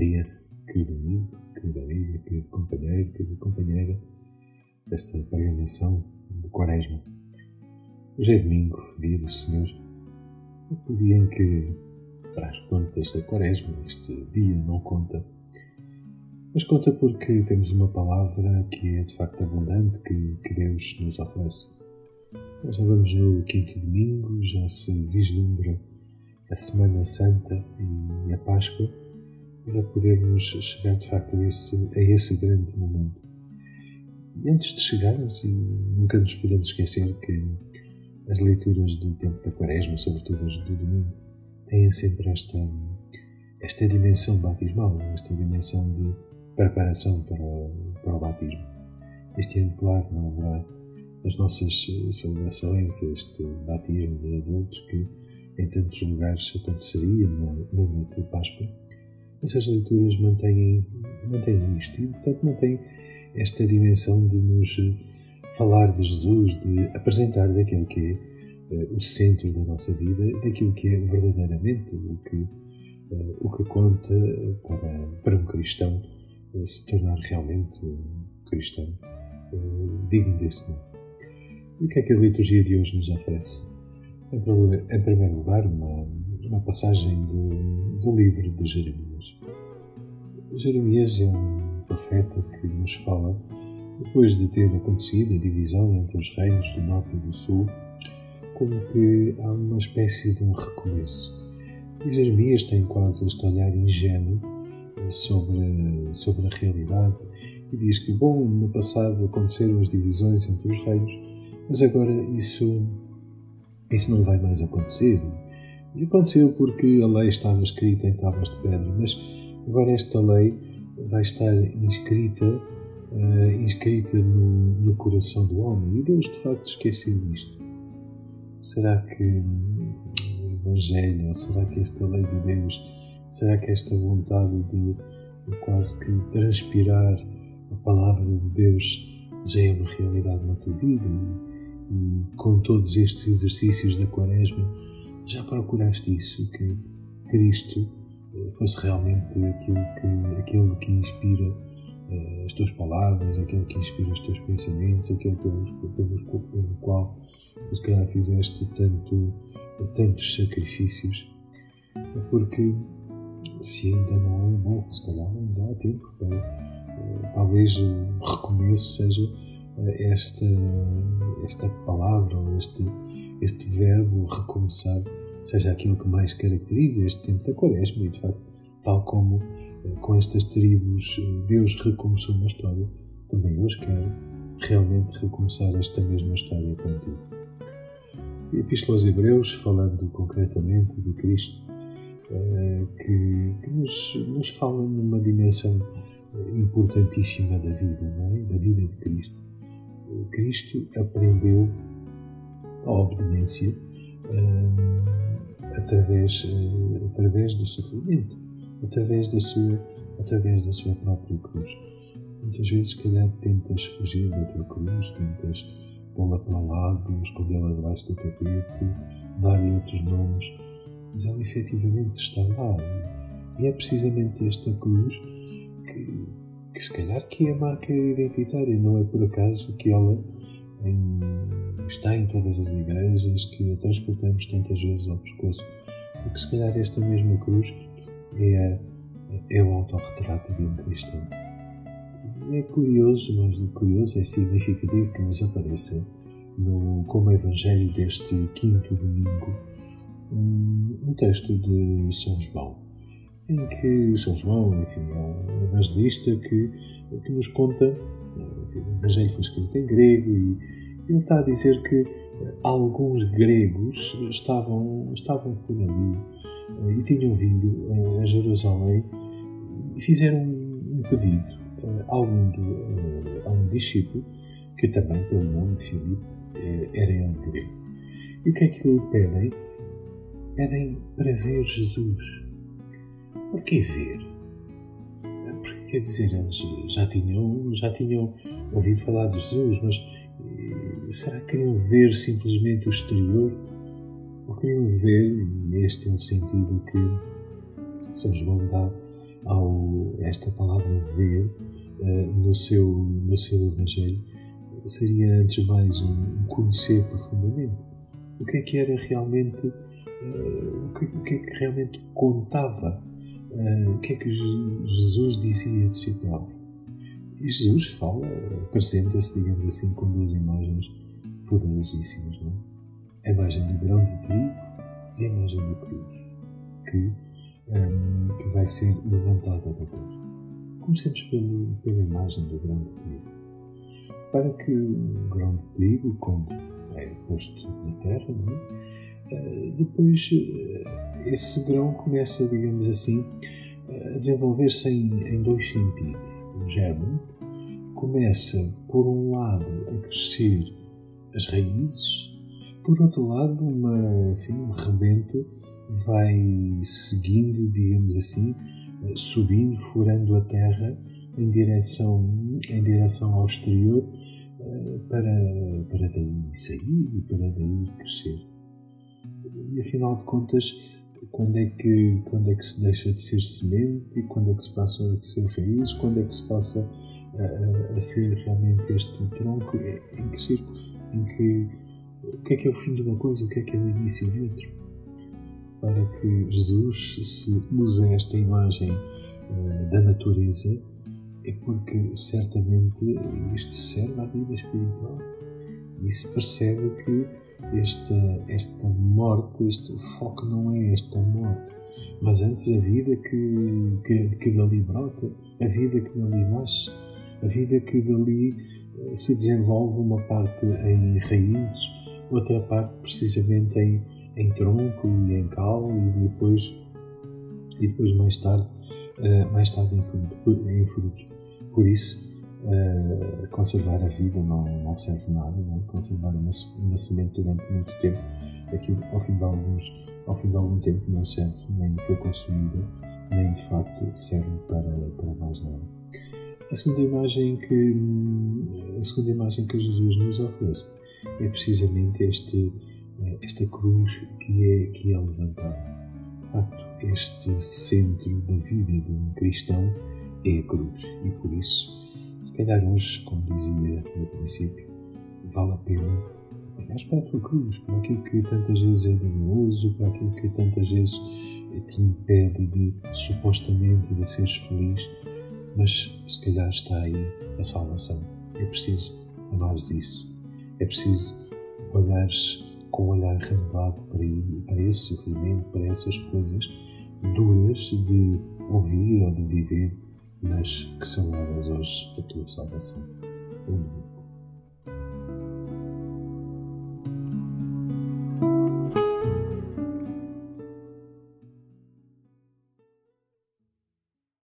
dia, querido amigo, querida amiga, querido companheiro, querida companheira desta peregrinação de Quaresma. Hoje é domingo, dia do Senhor, o dia em que, para as contas da Quaresma, este dia não conta, mas conta porque temos uma palavra que é de facto abundante, que, que Deus nos oferece. Nós já vamos no quinto domingo, já se vislumbra a Semana Santa e a Páscoa para podermos chegar de facto a esse, a esse grande momento. E antes de chegarmos, e nunca nos podemos esquecer que as leituras do tempo da Quaresma, sobretudo as do domingo, têm sempre esta, esta dimensão batismal, esta dimensão de preparação para, para o batismo. Este ano, claro, não haverá as nossas celebrações, este batismo dos adultos que em tantos lugares aconteceria na, na noite de Páscoa. Essas leituras mantêm, mantêm isto e, portanto, mantêm esta dimensão de nos falar de Jesus, de apresentar daquele que é uh, o centro da nossa vida, daquilo que é verdadeiramente o que, uh, o que conta para, para um cristão uh, se tornar realmente um cristão digno desse nome. E o que é que a liturgia de hoje nos oferece? Em primeiro lugar, uma, uma passagem do, do livro de Jeremias. Jeremias é um profeta que nos fala, depois de ter acontecido a divisão entre os reinos do Norte e do Sul, como que há uma espécie de um recomeço. E Jeremias tem quase este olhar ingênuo sobre, sobre a realidade e diz que, bom, no passado aconteceram as divisões entre os reinos, mas agora isso isso não vai mais acontecer. E aconteceu porque a lei estava escrita em tábuas de pedra, mas agora esta lei vai estar inscrita, uh, inscrita no, no, coração do homem. E Deus de facto esqueceu isto. Será que o Evangelho, será que esta lei de Deus, será que esta vontade de, de quase que transpirar a palavra de Deus já é uma realidade na tua vida? E com todos estes exercícios da Quaresma, já procuraste isso, que Cristo eh, fosse realmente aquilo que, aquele que inspira uh, as tuas palavras, aquele que inspira os teus pensamentos, aquele pelos, pelos, pelo qual, se calhar, fizeste tanto, tantos sacrifícios. Porque se ainda não, bom, se calhar ainda há tempo para, uh, talvez o recomeço seja esta, esta palavra este, este verbo recomeçar seja aquilo que mais caracteriza este tempo da Quaresma e, de facto, tal como eh, com estas tribos eh, Deus recomeçou uma história, também hoje quero realmente recomeçar esta mesma história contigo. Epístola aos Hebreus, falando concretamente de Cristo, eh, que, que nos, nos fala numa dimensão importantíssima da vida, não é? da vida de Cristo Cristo aprendeu a obediência um, através, uh, através do sofrimento, através da, sua, através da sua própria cruz. Muitas vezes, se calhar, tentas fugir da tua cruz, tentas pô-la para lado, escondê-la debaixo do tapete, dar-lhe outros nomes, mas ela efetivamente está lá. E é precisamente esta cruz que, que se calhar que é a marca identitária, não é por acaso que ela em, está em todas as igrejas, que a transportamos tantas vezes ao pescoço, porque se calhar esta mesma cruz é, é o autorretrato de um cristão. É curioso, mas curioso, é significativo que nos apareça no, como evangelho deste quinto domingo um, um texto de São João em que São João, enfim, é um evangelista que, que nos conta, enfim, o Evangelho foi escrito em grego e ele está a dizer que alguns gregos estavam, estavam por ali eh, e tinham vindo a Jerusalém e fizeram um pedido a um, a um discípulo que também, pelo nome de Filipe, eh, era ele grego. E o que é que lhe pedem? Pedem para ver Jesus. Por que ver? Porque quer dizer, eles já tinham, já tinham ouvido falar de Jesus, mas eh, será que queriam ver simplesmente o exterior? Ou queriam ver, e este é o sentido que São João dá ao esta palavra ver uh, no, seu, no seu Evangelho seria antes mais um, conhecer profundamente o que é que era realmente uh, o, que, o, que, é que realmente contava uh, o que é que Jesus dizia de si próprio e Jesus fala apresenta-se digamos assim com duas imagens poderosíssimas não é? a imagem do grão de trigo e a imagem da cruz que um, que vai ser levantada da terra. Comecemos pelo, pela imagem do grão de trigo. Para que o grão de trigo, quando é posto na terra, é? Uh, depois uh, esse grão começa, digamos assim, a desenvolver-se em, em dois sentidos. O germe começa, por um lado, a crescer as raízes, por outro lado, uma, enfim, um rebento vai seguindo, digamos assim, subindo, furando a terra em direção, em direção ao exterior eh, para, para daí sair e para daí crescer. E afinal de contas, quando é que, quando é que se deixa de ser semente, quando é que se passa a ser raiz, quando é que se passa a, a ser realmente este tronco, é, em que circo, em que o que é que é o fim de uma coisa, o que é que é o início de outra? Para que Jesus se usa esta imagem uh, da natureza é porque certamente isto serve à vida espiritual e se percebe que esta, esta morte, este foco não é esta morte, mas antes a vida que, que, que dali brota, a vida que dali nasce, a vida que dali uh, se desenvolve uma parte em raízes, outra parte precisamente em em tronco e em cal e depois, e depois mais tarde, uh, mais tarde em, fruto, em frutos. Por isso, uh, conservar a vida não, não serve nada, é? conservar uma, semente durante muito tempo, aquilo ao fim de alguns ao fim de algum tempo não serve, nem foi consumida, nem de facto serve para, para mais nada. A segunda imagem que a segunda imagem que Jesus nos oferece é precisamente este esta cruz que é, que é levantada. De facto, este centro da vida de um cristão é a cruz e por isso, se calhar hoje, como dizia no princípio, vale a pena olhar para a tua cruz, para aquilo que tantas vezes é doloroso, para aquilo que tantas vezes te impede de supostamente de seres feliz, mas se calhar está aí a salvação. É preciso amares isso. É preciso olhares com um olhar renovado para, para esse sofrimento, para essas coisas duras de ouvir ou de viver, mas que são elas hoje a tua salvação. Amém.